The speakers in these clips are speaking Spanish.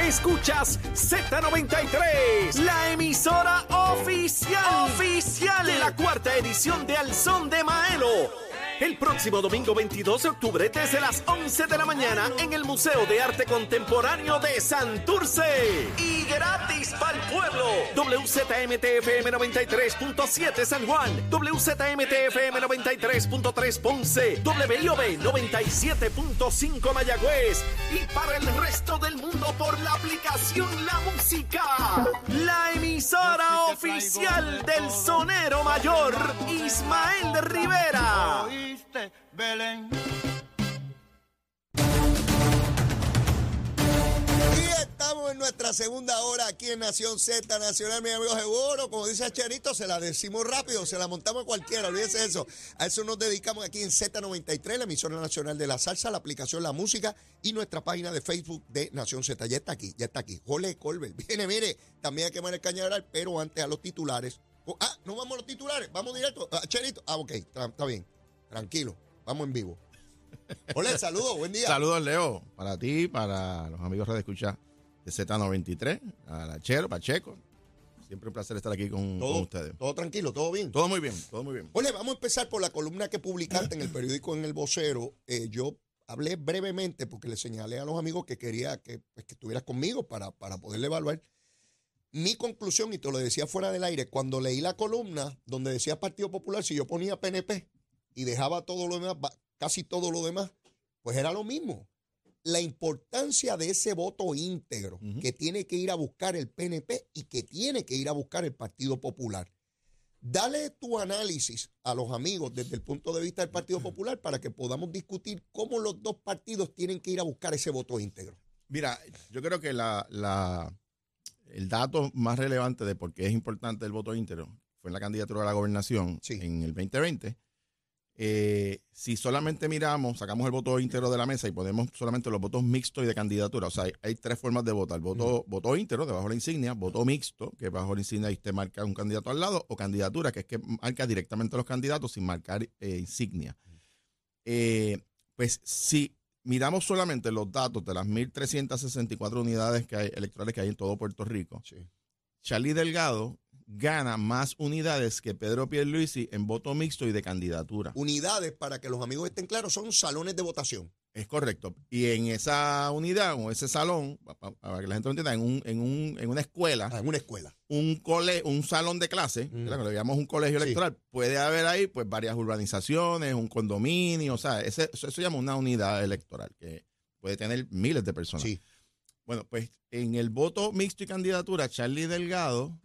Escuchas Z93, la emisora oficial, oficial de la cuarta edición de Al Son de Maelo. El próximo domingo 22 de octubre desde las 11 de la mañana en el Museo de Arte Contemporáneo de Santurce. Y gratis para el pueblo. WZMTFM 93.7 San Juan, WZMTFM 93.3 Ponce, WIOB 97.5 Mayagüez y para el resto del mundo por la aplicación La Música. La emisora oficial del sonero mayor Ismael Rivera. Belén. Estamos en nuestra segunda hora aquí en Nación Z Nacional, mi amigo seguro. Como dice Cherito, se la decimos rápido, se la montamos a cualquiera, olvídese eso. A eso nos dedicamos aquí en Z93, la emisora nacional de la salsa, la aplicación La Música y nuestra página de Facebook de Nación Z. Ya está aquí, ya está aquí. Jole Colbert. Viene, mire, también hay que poner el cañaveral, pero antes a los titulares. Oh, Ah, no vamos a los titulares, vamos directo. Ah, Cherito, ah, ok, está bien. Tranquilo, vamos en vivo. Hola, saludos, buen día. Saludos, Leo, para ti, para los amigos de escuchar de Z93, a la Chero, Pacheco. Siempre un placer estar aquí con, Todo, con ustedes. todo tranquilo, todo bien. Todo muy bien, todo muy bien. Ole, vamos a empezar por la columna que publicaste en el periódico En el Vocero. Eh, yo hablé brevemente porque le señalé a los amigos que quería que, pues, que estuvieras conmigo para, para poderle evaluar. Mi conclusión, y te lo decía fuera del aire, cuando leí la columna donde decía Partido Popular, si yo ponía PNP y dejaba todo lo demás, casi todo lo demás, pues era lo mismo. La importancia de ese voto íntegro que tiene que ir a buscar el PNP y que tiene que ir a buscar el Partido Popular. Dale tu análisis a los amigos desde el punto de vista del Partido Popular para que podamos discutir cómo los dos partidos tienen que ir a buscar ese voto íntegro. Mira, yo creo que la, la- el dato más relevante de por qué es importante el voto íntegro fue en la candidatura a la gobernación Sí. en el 2020. Eh, si solamente miramos, sacamos el voto íntegro de la mesa y ponemos solamente los votos mixtos y de candidatura, o sea, hay, hay tres formas de votar. Voto, voto íntegro, debajo de la insignia, voto mixto, que bajo la insignia y te marca un candidato al lado, o candidatura, que es que marca directamente a los candidatos sin marcar eh, insignia. Eh, pues si miramos solamente los datos de las 1.364 unidades que hay, electorales que hay en todo Puerto Rico, Charlie Delgado gana más unidades que Pedro Pierluisi en voto mixto y de candidatura. Unidades, para que los amigos estén claros, son salones de votación. Es correcto. Y en esa unidad o ese salón, pa- pa- para que la gente lo entienda, en, un, en, un, en una escuela, Ah, en una escuela. un cole, un salón de clase, Mm. lo llamamos un colegio Sí. electoral, puede haber ahí pues varias urbanizaciones, un condominio, o sea, ese- eso se llama una unidad electoral que puede tener miles de personas. Sí. Bueno, pues en el voto mixto y candidatura, Charlie Delgado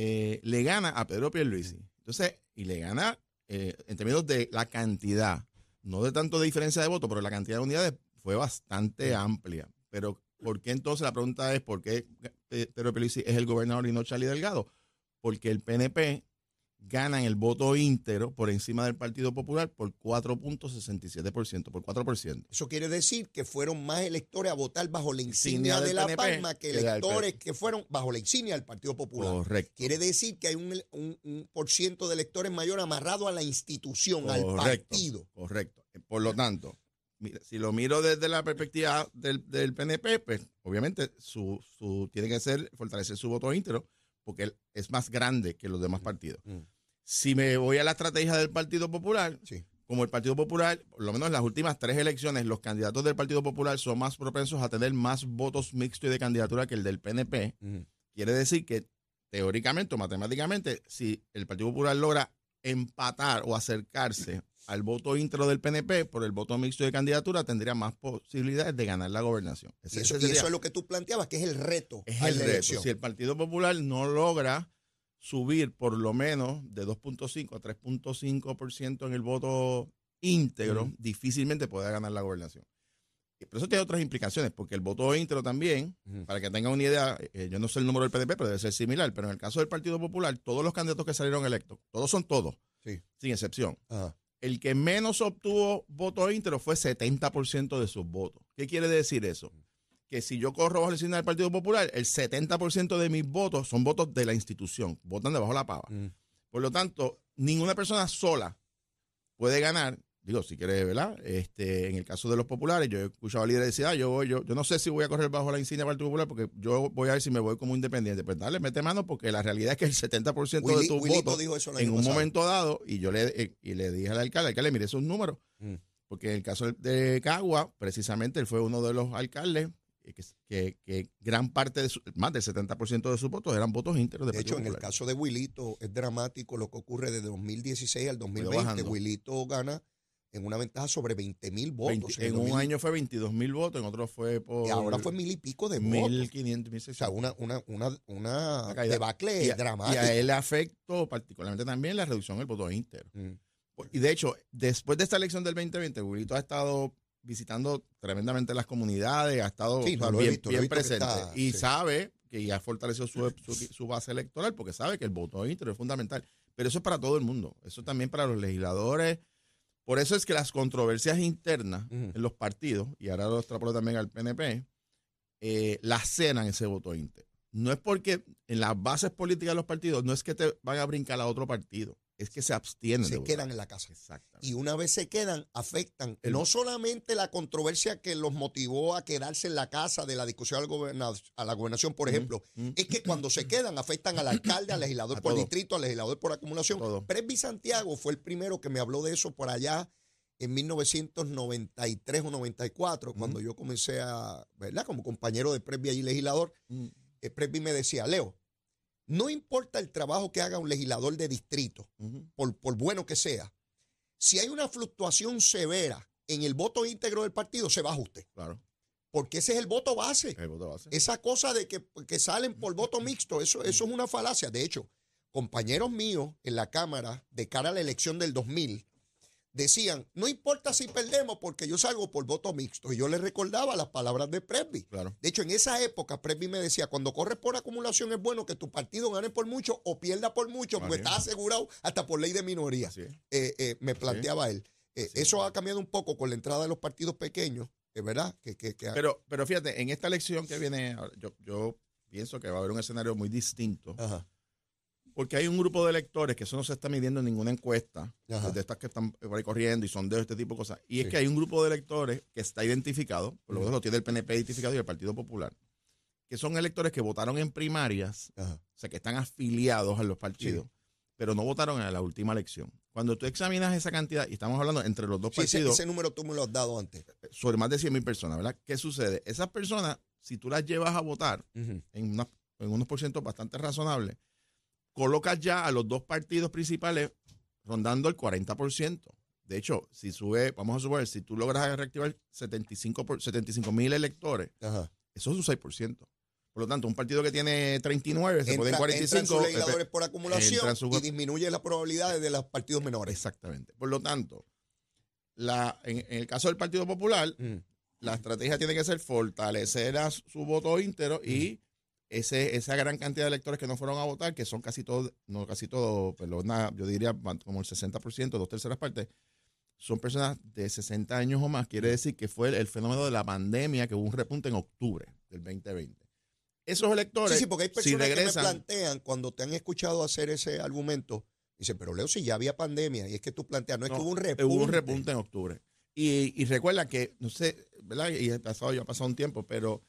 eh, le gana a Pedro Pierluisi. Entonces, y le gana eh, en términos de la cantidad, no de tanto de diferencia de voto, pero la cantidad de unidades fue bastante amplia. Pero, ¿por qué entonces la pregunta es por qué Pedro Pierluisi es el gobernador y no Charlie Delgado? Porque el PNP gana en el voto íntegro por encima del Partido Popular por 4.67%, por 4%. Eso quiere decir que fueron más electores a votar bajo la Insignia de La PNP Palma que electores que fueron bajo la insignia del Partido Popular. Correcto. Quiere decir que hay un, un, un por ciento de electores mayor amarrado a la institución, al partido. Correcto. Por lo tanto, mira, si lo miro desde la perspectiva del, del PNP, pues obviamente su, su, tiene que ser fortalecer su voto íntegro porque él es más grande que los demás partidos. Mm. Si me voy a la estrategia del Partido Popular, Sí. como el Partido Popular, por lo menos en las últimas tres elecciones, los candidatos del Partido Popular son más propensos a tener más votos mixtos y de candidatura que el del PNP. Ujú. Quiere decir que teóricamente o matemáticamente, si el Partido Popular logra empatar o acercarse al voto íntegro del PNP por el voto mixto de candidatura, tendría más posibilidades de ganar la gobernación. Y eso, y es lo que tú planteabas, que es el reto. es el reto. elección. Si el Partido Popular no logra subir por lo menos de 2.5 a 3.5% en el voto íntegro, difícilmente puede ganar la gobernación. Pero eso tiene otras implicaciones, porque el voto íntegro también, para que tengan una idea, eh, yo no sé el número del PDP, pero debe ser similar, pero en el caso del Partido Popular, todos los candidatos que salieron electos, todos son todos, Sí. sin excepción. Ajá. El que menos obtuvo voto íntegro fue 70% de sus votos. ¿Qué quiere decir eso? Que si yo corro bajo el signo del Partido Popular, el 70% de mis votos son votos de la institución, votan debajo de la pava. Por lo tanto, ninguna persona sola puede ganar, digo, si quieres, ¿verdad? Este, en el caso de los populares, yo he escuchado a líderes decir, ah, yo, voy, yo, yo no sé si voy a correr bajo la insignia del Partido Popular porque yo voy a ver si me voy como independiente. Pues dale, mete mano porque la realidad es que el 70% de Willy- tus Willito votos dijo eso el en un pasado. momento dado, y yo le, eh, y le dije al alcalde, alcalde, mire esos números, Mm. porque en el caso de Cagua, precisamente él fue uno de los alcaldes eh, que, que- que gran parte, de su- más del 70% de sus votos eran votos íntegros de De hecho, en el caso de Wilito es dramático lo que ocurre desde 2016 al 2020. bajando. Wilito gana en una ventaja sobre 20 mil votos. 20 el en un 2000, año fue 22 mil votos, en otro fue por... Y ahora fue mil y pico de votos. 1.500, O sea, 1.600. una, una, una, una caída. debacle y, a, dramática. y a él le afectó particularmente también la reducción del voto íntegro. Mm. Y de hecho, después de esta elección del 2020, Wilito ha estado visitando tremendamente las comunidades, ha estado Sí, o sea, bien, visto, bien presente. está- y sí. sabe que ya fortaleció su, su, su base electoral porque sabe que el voto íntegro es fundamental. Pero eso es para todo el mundo. Eso también para los legisladores. Por eso es que las controversias internas en los partidos, y ahora lo extrapolo también al PNP, eh, la cenan ese voto íntegro. No es porque en las bases políticas de los partidos, no es que te van a brincar a otro partido, es que se abstienen. se quedan en la casa. Y una vez se quedan, afectan El- no solamente la controversia que los motivó a quedarse en la casa de la discusión a la gobernación, por ejemplo, es que cuando se quedan afectan al alcalde, al legislador por todo. distrito, al legislador por acumulación. Todo. Presby Santiago fue el primero que me habló de eso por allá en 1993 o 94, cuando yo comencé a, ¿verdad? Como compañero de Presby allí legislador, Mm. eh, Presby me decía, Leo, no importa el trabajo que haga un legislador de distrito, por, por bueno que sea, si hay una fluctuación severa en el voto íntegro del partido, se baja usted. Claro. Porque ese es el voto base. El voto base. Esa cosa de que, que salen por voto mixto, eso, eso es una falacia. De hecho, compañeros míos en la Cámara de cara a la elección del 2000 decían, no importa si perdemos porque yo salgo por voto mixto. Y yo les recordaba las palabras de Presby. Claro. De hecho, en esa época, Presby me decía, cuando corres por acumulación es bueno que tu partido gane por mucho o pierda por mucho, porque estás asegurado hasta por ley de minoría. Eh, eh, me planteaba él. Eh, eso ha cambiado un poco con la entrada de los partidos pequeños, es verdad. Que, que, que- Pero, pero fíjate, en esta elección que viene, yo, yo pienso que va a haber un escenario muy distinto, Ajá, porque hay un grupo de electores que eso no se está midiendo en ninguna encuesta, Ajá. de estas que están por ahí corriendo y son de este tipo de cosas. Y Sí. es que hay un grupo de electores que está identificado, por lo menos lo tiene el PNP identificado y el Partido Popular, que son electores que votaron en primarias, ajá. o sea, que están afiliados a los partidos, pero no votaron en la última elección. Cuando tú examinas esa cantidad, y estamos hablando entre los dos Sí, partidos, ese número tú me lo has dado antes. sobre más de 100 mil personas, ¿verdad? ¿Qué sucede? Esas personas, si tú las llevas a votar en, una- en unos porcientos bastante razonables, colocas ya a los dos partidos principales rondando el 40%. De hecho, si sube, vamos a suponer, si tú logras reactivar 75 por- 75 mil electores, Ajá. eso es un 6%. Por lo tanto, un partido que tiene 39 se puede en Entra- entran 45. sus legisladores por acumulación y disminuye las probabilidades de los partidos menores. Exactamente. Por lo tanto, la, en, en el caso del Partido Popular, Ujú. la estrategia tiene que ser fortalecer a su voto íntero y ese, esa gran cantidad de electores que no fueron a votar, que son casi todos, no casi todos, pero una- yo diría como el 60%, dos terceras partes, son personas de 60 años o más. Quiere decir que fue el, el fenómeno de la pandemia, que hubo un repunte en octubre del 2020. Esos electores, Sí, sí, porque hay si personas que me regresan, plantean cuando te han escuchado hacer ese argumento, dicen, pero Leo, si ya había pandemia, y es que tú planteas, no es No, que hubo un repunte. Hubo un repunte en octubre. Y, y recuerda que, no sé, ¿verdad? Y ha pasado, ya ha pasado un tiempo, pero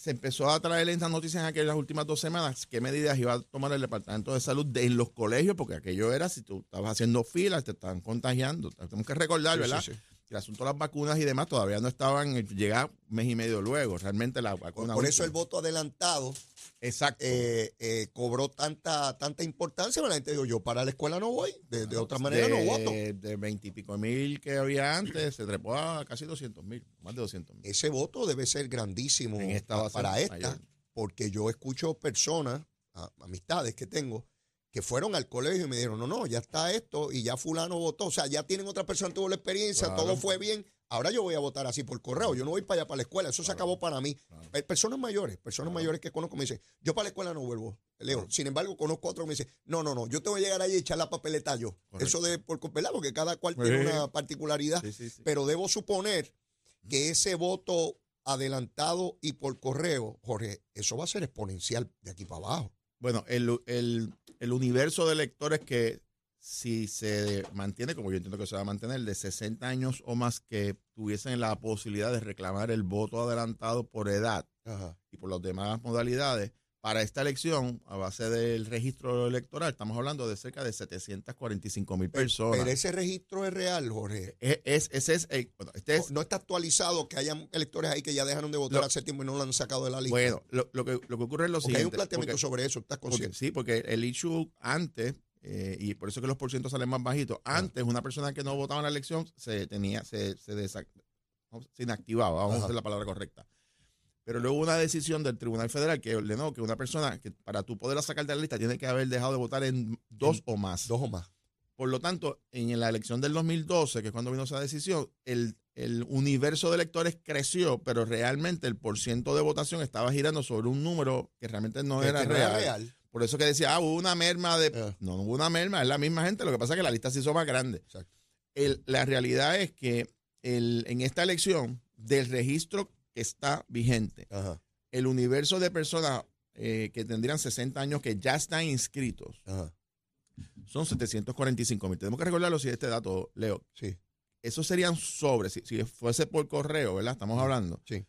se empezó a traer estas noticias en aquellas últimas dos semanas, qué medidas iba a tomar el Departamento de Salud de- en los colegios, porque aquello era, si tú estabas haciendo filas, te estaban contagiando. Tenemos que recordar, Sí, ¿verdad? sí, sí. El asunto de las vacunas y demás todavía no estaban, eh, llega un mes y medio luego, realmente la vacuna... por eso el voto adelantado Exacto. eh, eh, cobró tanta tanta importancia. La gente dijo, yo para la escuela no voy, de, de otra manera de, no voto. De veintipico mil que había antes, se trepó a casi 200 mil, más de 200 mil. Ese voto debe ser grandísimo esta para esta, mayor. porque yo escucho personas, a- amistades que tengo, que fueron al colegio y me dijeron, no, no, ya está esto y ya fulano votó, o sea, ya tienen otra persona tuvo la experiencia, Claro. todo fue bien, ahora yo voy a votar así por correo, yo no voy para allá para la escuela, eso se acabó para mí. Eh, Personas mayores, personas mayores que conozco me dicen, yo para la escuela no vuelvo, Leo. Sin embargo, conozco otro que me dice, no, no, no, yo te voy a llegar ahí y echar la papeleta yo. Correcto. Eso de por ¿verdad? Porque cada cual Sí. tiene una particularidad, Sí, sí, sí. pero debo suponer que ese voto adelantado y por correo, Jorge, eso va a ser exponencial de aquí para abajo. Bueno, el, el- el universo de electores que si se mantiene, como yo entiendo que se va a mantener, de 60 años o más que tuviesen la posibilidad de reclamar el voto adelantado por edad Ajá. y por las demás modalidades, para esta elección, a base del registro electoral, estamos hablando de cerca de 745 mil personas. Pero ese registro es real, Jorge. Es, es- ese es, el- bueno, este es, no está actualizado que hayan electores ahí que ya dejaron de votar hace tiempo y no lo han sacado de la lista. bueno, lo, lo que, lo que ocurre es lo porque hay un siguiente. planteamiento porque- sobre eso, ¿estás porque- consciente? sí, porque el issue antes, eh, y por eso que los porcientos salen más bajitos, Ah. antes una persona que no votaba en la elección se tenía, se, se, inactivaba, vamos Ajá. a hacer la palabra correcta. Pero luego hubo una decisión del Tribunal Federal que ordenó que una persona, que para tú poderla sacar de la lista, tiene que haber dejado de votar en dos En o más. Dos o más. Por lo tanto, en la elección del 2012, que es cuando vino esa decisión, el, el universo de electores creció, pero realmente el porciento de votación estaba girando sobre un número que realmente no era que no real. Por eso que decía, ah, hubo una merma de... Ah. No, no hubo una merma, es la misma gente, lo que pasa es que la lista se hizo más grande. Exacto. El- la realidad es que el, en esta elección, del registro está vigente, Ajá, el universo de personas eh, que tendrían 60 años que ya están inscritos ajá. son 745 mil. Tenemos que recordarlo si este dato, Leo. Sí, Esos serían sobre, si, si fuese por correo, ¿verdad? Estamos hablando. sí.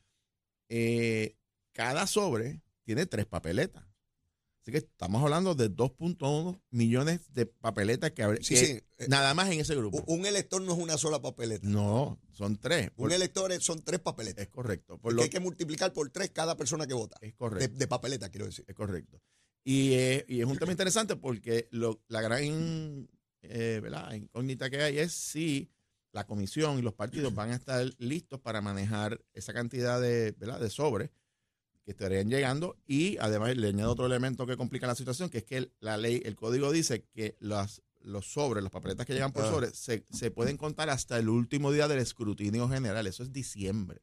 Eh, cada sobre tiene tres papeletas. Así que estamos hablando de 2.1 millones de papeletas que, Sí, que sí. Eh, nada más en ese grupo. Un un elector no es una sola papeleta. No, son tres. Por- Un elector es- son tres papeletas. es correcto. Por lo, hay que multiplicar por tres cada persona que vota. es De, correcto. de papeleta, quiero decir. Es correcto. Y, eh, y es un tema interesante porque lo- la gran eh, ¿verdad? incógnita que hay es si la comisión y los partidos van a estar listos para manejar esa cantidad de, ¿verdad? de sobres que estarían llegando y además le añado otro elemento que complica la situación, que es que el- la ley, el código dice que las, los sobres, las papeletas que llegan por Ah. sobres, se, se pueden contar hasta el último día del escrutinio general. Eso es diciembre.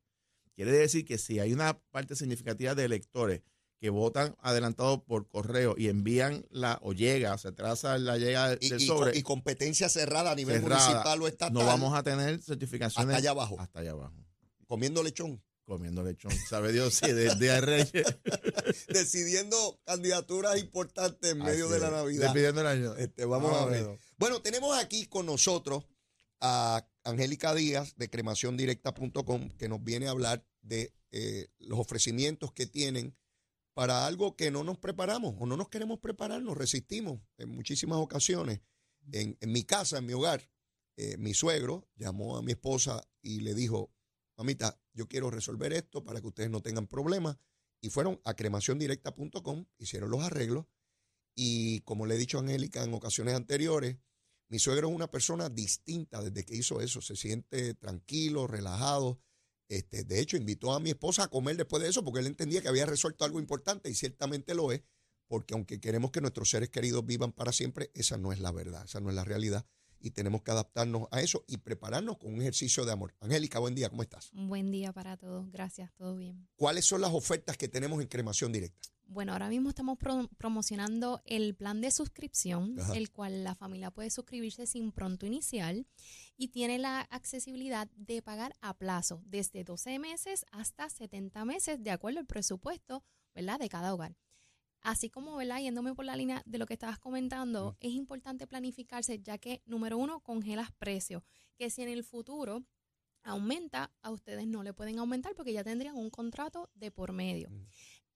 Quiere decir que si hay una parte significativa de electores que votan adelantado por correo y envían la o llega, se atrasa la llegada del y- sobre, y competencia cerrada a nivel cerrada, municipal o estatal. no vamos a tener certificaciones hasta allá abajo. hasta allá abajo, Comiendo lechón. Comiendo lechón. Sabe Dios si de, de Reyes. decidiendo candidaturas importantes en medio Así de la. Navidad. Despidiendo el año. Este, vamos a ver. bueno. Bueno, tenemos aquí con nosotros a Angélica Díaz de cremaciondirecta.com que nos viene a hablar de eh, los ofrecimientos que tienen para algo que no nos preparamos o no nos queremos preparar, nos resistimos en muchísimas ocasiones. En, en mi casa, en mi hogar, eh, mi suegro llamó a mi esposa y le dijo, mamita, yo quiero resolver esto para que ustedes no tengan problemas. Y fueron a cremaciondirecta.com, hicieron los arreglos. Y como le he dicho a Angélica en ocasiones anteriores, mi suegro es una persona distinta desde que hizo eso. Se siente tranquilo, relajado. Este, de hecho, invitó a mi esposa a comer después de eso porque él entendía que había resuelto algo importante y ciertamente lo es, porque aunque queremos que nuestros seres queridos vivan para siempre, esa no es la verdad, esa no es la realidad y tenemos que adaptarnos a eso y prepararnos con un ejercicio de amor. Angélica, buen día, ¿cómo estás? Un buen día para todos. Gracias, todo bien. ¿Cuáles son las ofertas que tenemos en cremación directa? Bueno, ahora mismo estamos pro- promocionando el plan de suscripción, Ajá. el cual la familia puede suscribirse sin pronto inicial y tiene la accesibilidad de pagar a plazo desde 12 meses hasta 70 meses de acuerdo al presupuesto, ¿verdad? De cada hogar. Así como, ¿verdad? Yéndome por la línea de lo que estabas comentando, es importante planificarse ya que, número uno, congelas precios, que si en el futuro aumenta, a ustedes no le pueden aumentar porque ya tendrían un contrato de por medio. Mm.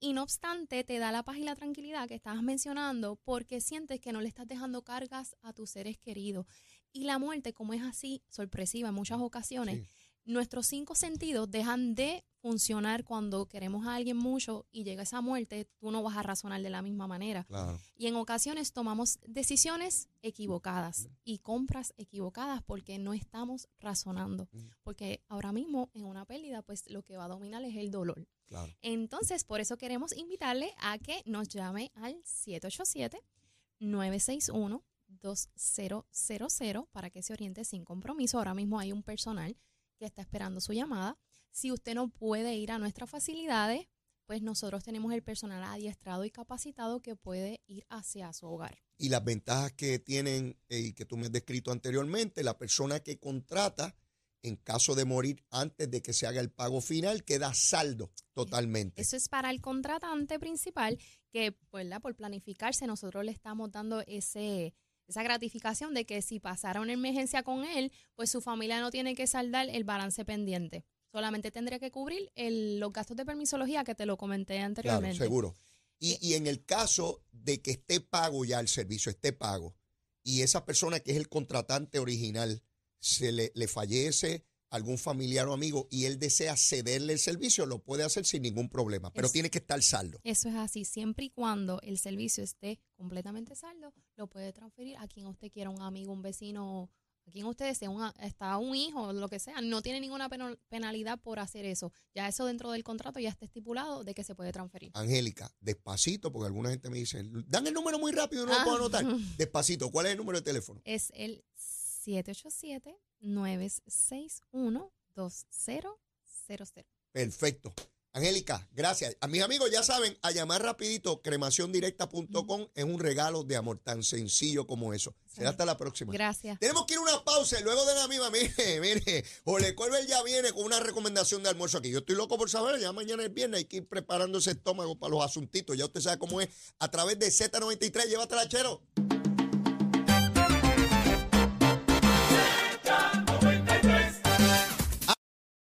Y no obstante, te da la paz y la tranquilidad que estabas mencionando porque sientes que no le estás dejando cargas a tus seres queridos. Y la muerte, como es así, sorpresiva en muchas ocasiones, Sí. Nuestros cinco sentidos dejan de funcionar cuando queremos a alguien mucho y llega esa muerte, tú no vas a razonar de la misma manera. Claro. Y en ocasiones tomamos decisiones equivocadas y compras equivocadas porque no estamos razonando. Porque ahora mismo en una pérdida, pues lo que va a dominar es el dolor. Claro. Entonces, por eso queremos invitarle a que nos llame al 787-961-2000 para que se oriente sin compromiso. Ahora mismo hay un personal que está esperando su llamada. Si usted no puede ir a nuestras facilidades, pues nosotros tenemos el personal adiestrado y capacitado que puede ir hacia su hogar. y las ventajas que tienen eh, y que tú me has descrito anteriormente, la persona que contrata en caso de morir antes de que se haga el pago final queda saldo totalmente. Eso es para el contratante principal que, ¿verdad? por planificarse, nosotros le estamos dando ese, esa gratificación de que si pasara una emergencia con él, pues su familia no tiene que saldar el balance pendiente. Solamente tendría que cubrir el- los gastos de permisología que te lo comenté Claro, anteriormente. seguro. Y, y en el caso de que esté pago ya el servicio, esté pago, y esa persona que es el contratante original se le, le fallece algún familiar o amigo y él desea cederle el servicio, lo puede hacer sin ningún problema, pero Es- tiene que estar saldo. Eso es así, siempre y cuando el servicio esté completamente saldo, lo puede transferir a quien usted quiera, un amigo, un vecino, a quien usted desee, un, a- hasta un hijo, lo que sea. No tiene ninguna penalidad por hacer eso. Ya eso dentro del contrato ya está estipulado de que se puede transferir. Angélica, despacito, porque alguna gente me dice, dan el número muy rápido, no lo Ah. puedo anotar. Despacito, ¿cuál es el número de teléfono? Es el 787-961-2000. Perfecto. Angélica, gracias. A mis amigos ya saben, a llamar rapidito, cremaciondirecta.com es un regalo de amor tan sencillo como eso. Será hasta la próxima. Gracias. Tenemos que ir a una pausa y luego de la misma, mire, mire, Ole Colbert ya viene con una recomendación de almuerzo aquí. Yo estoy loco por saber, ya mañana es viernes, hay que ir preparando ese estómago para los asuntitos. Ya usted sabe cómo es. A través de Z93, llévatela, chero.